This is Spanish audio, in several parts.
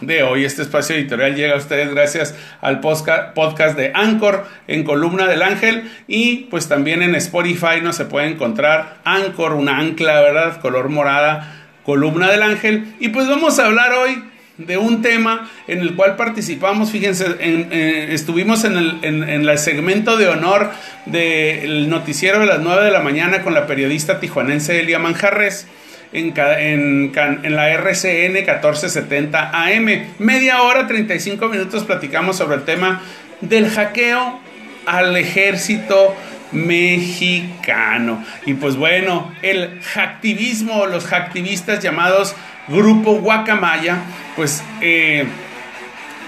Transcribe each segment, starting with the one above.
de hoy. Este espacio editorial llega a ustedes gracias al podcast de Anchor en Columna del Ángel y pues también en Spotify no se puede encontrar Anchor, una ancla, ¿verdad? Color morada, Columna del Ángel. Y pues vamos a hablar hoy de un tema en el cual participamos, fíjense, estuvimos en el, en, segmento de honor del noticiero de las 9 de la mañana con la periodista tijuanense Elia Manjarres en, la RCN 1470 AM. Media hora, 35 minutos platicamos sobre el tema del hackeo al ejército mexicano. Y pues bueno, el hacktivismo, los hacktivistas llamados Grupo Guacamaya, pues eh,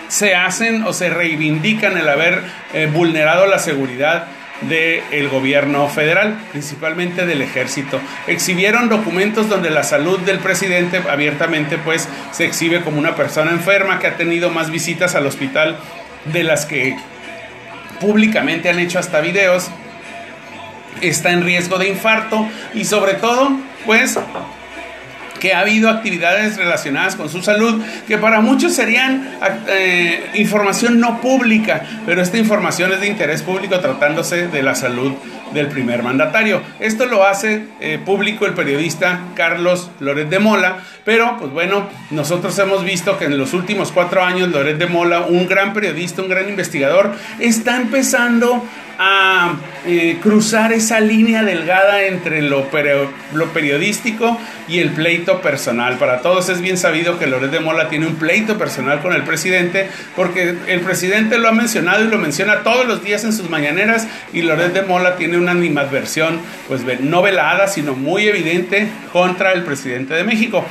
se hacen o se reivindican el haber eh, vulnerado la seguridad del gobierno federal, principalmente del ejército. Exhibieron documentos donde la salud del presidente abiertamente pues se exhibe como una persona enferma que ha tenido más visitas al hospital de las que públicamente han hecho hasta videos. Está en riesgo de infarto y sobre todo pues que ha habido actividades relacionadas con su salud que para muchos serían eh, información no pública, pero esta información es de interés público tratándose de la salud del primer mandatario. Esto lo hace eh, público el periodista Carlos Loret de Mola, pero pues bueno, nosotros hemos visto que en los últimos cuatro años Loret de Mola, un gran periodista, un gran investigador, está empezando a eh, cruzar esa línea delgada entre lo, lo, periodístico y el pleito personal. Para todos es bien sabido que Loret de Mola tiene un pleito personal con el presidente, porque el presidente lo ha mencionado y lo menciona todos los días en sus mañaneras, y Loret de Mola tiene una animadversión, pues no velada, sino muy evidente contra el presidente de México.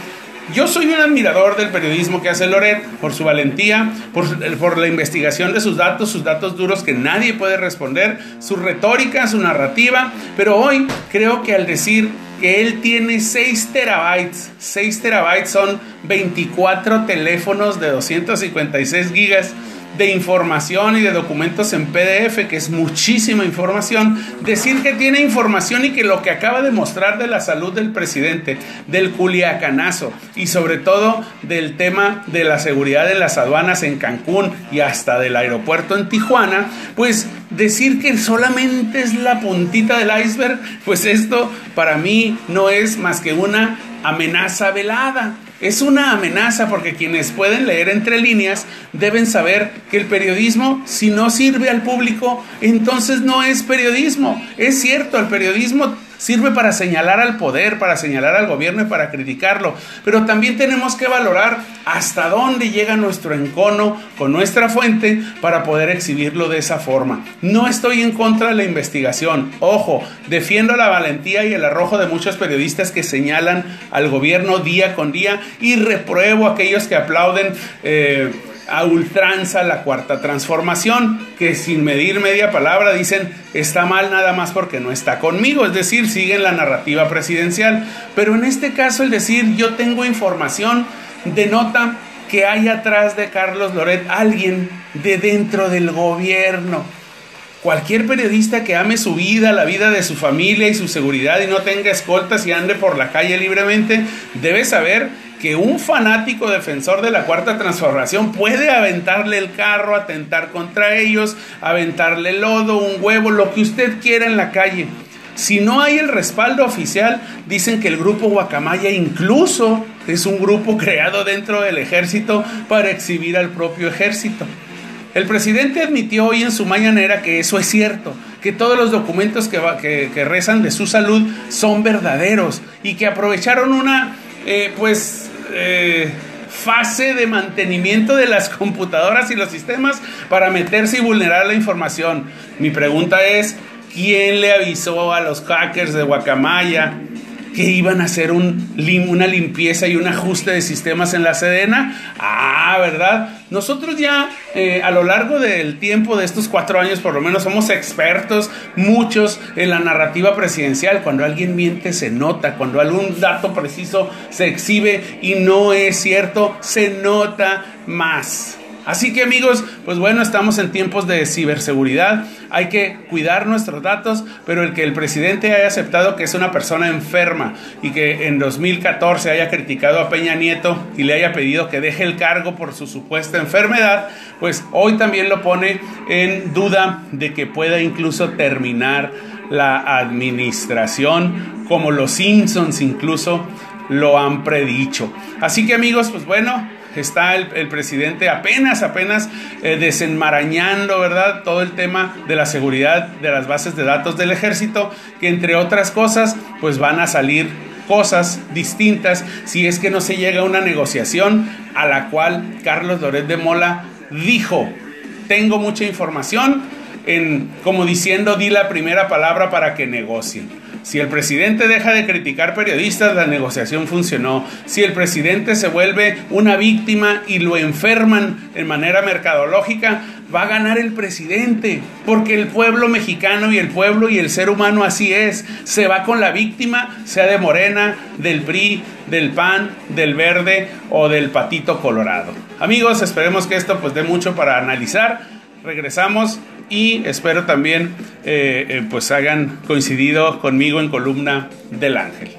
Yo soy un admirador del periodismo que hace Loret por su valentía, por, la investigación de sus datos, sus datos duros que nadie puede responder, su retórica, su narrativa, pero hoy creo que al decir que él tiene 6 terabytes, 6 terabytes son 24 teléfonos de 256 gigas, de información y de documentos en PDF, que es muchísima información, decir que tiene información y que lo que acaba de mostrar de la salud del presidente, del culiacanazo y sobre todo del tema de la seguridad en las aduanas en Cancún y hasta del aeropuerto en Tijuana, pues decir que solamente es la puntita del iceberg, pues esto para mí no es más que una amenaza velada. Es una amenaza porque quienes pueden leer entre líneas deben saber que el periodismo, si no sirve al público, entonces no es periodismo. Es cierto, el periodismo Sirve para señalar al poder, para señalar al gobierno y para criticarlo. Pero también tenemos que valorar hasta dónde llega nuestro encono con nuestra fuente para poder exhibirlo de esa forma. No estoy en contra de la investigación. Ojo, defiendo la valentía y el arrojo de muchos periodistas que señalan al gobierno día con día y repruebo a aquellos que aplauden. Eh, a ultranza la cuarta transformación, que sin medir media palabra dicen está mal nada más porque no está conmigo, es decir, siguen la narrativa presidencial. Pero en este caso el decir yo tengo información denota que hay atrás de Carlos Loret alguien de dentro del gobierno. Cualquier periodista que ame su vida, la vida de su familia y su seguridad y no tenga escoltas y ande por la calle libremente, debe saber que un fanático defensor de la cuarta transformación puede aventarle el carro, atentar contra ellos, aventarle lodo, un huevo, lo que usted quiera en la calle. Si no hay el respaldo oficial, dicen que el grupo Guacamaya incluso es un grupo creado dentro del ejército para exhibir al propio ejército. El presidente admitió hoy en su mañanera que eso es cierto, que todos los documentos que, que rezan de su salud son verdaderos y que aprovecharon una eh, pues eh, fase de mantenimiento de las computadoras y los sistemas para meterse y vulnerar la información. Mi pregunta es, ¿quién le avisó a los hackers de Guacamaya que iban a hacer un, una limpieza y un ajuste de sistemas en la Sedena? Ah, ¿verdad? Nosotros ya eh, a lo largo del tiempo de estos cuatro años, por lo menos, somos expertos, muchos, en la narrativa presidencial. Cuando alguien miente, se nota. Cuando algún dato preciso se exhibe y no es cierto, se nota más. Así que amigos, pues bueno, estamos en tiempos de ciberseguridad, hay que cuidar nuestros datos, pero el que el presidente haya aceptado que es una persona enferma y que en 2014 haya criticado a Peña Nieto y le haya pedido que deje el cargo por su supuesta enfermedad, pues hoy también lo pone en duda de que pueda incluso terminar la administración, como los Simpsons incluso lo han predicho. Así que amigos, pues bueno, está el, presidente apenas, apenas eh, desenmarañando, ¿verdad? Todo el tema de la seguridad de las bases de datos del ejército, que entre otras cosas, pues van a salir cosas distintas si es que no se llega a una negociación a la cual Carlos Loret de Mola dijo, tengo mucha información, en, como diciendo, di la primera palabra para que negocien. Si el presidente deja de criticar periodistas, la negociación funcionó. Si el presidente se vuelve una víctima y lo enferman en manera mercadológica, va a ganar el presidente, porque el pueblo mexicano y el pueblo y el ser humano así es. Se va con la víctima, sea de Morena, del PRI, del PAN, del Verde o del Patito Colorado. Amigos, esperemos que esto pues dé mucho para analizar. Regresamos y espero también eh, eh, pues hayan coincidido conmigo en columna del ángel.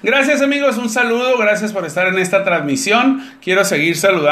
Gracias amigos, un saludo, gracias por estar en esta transmisión. Quiero seguir saludando.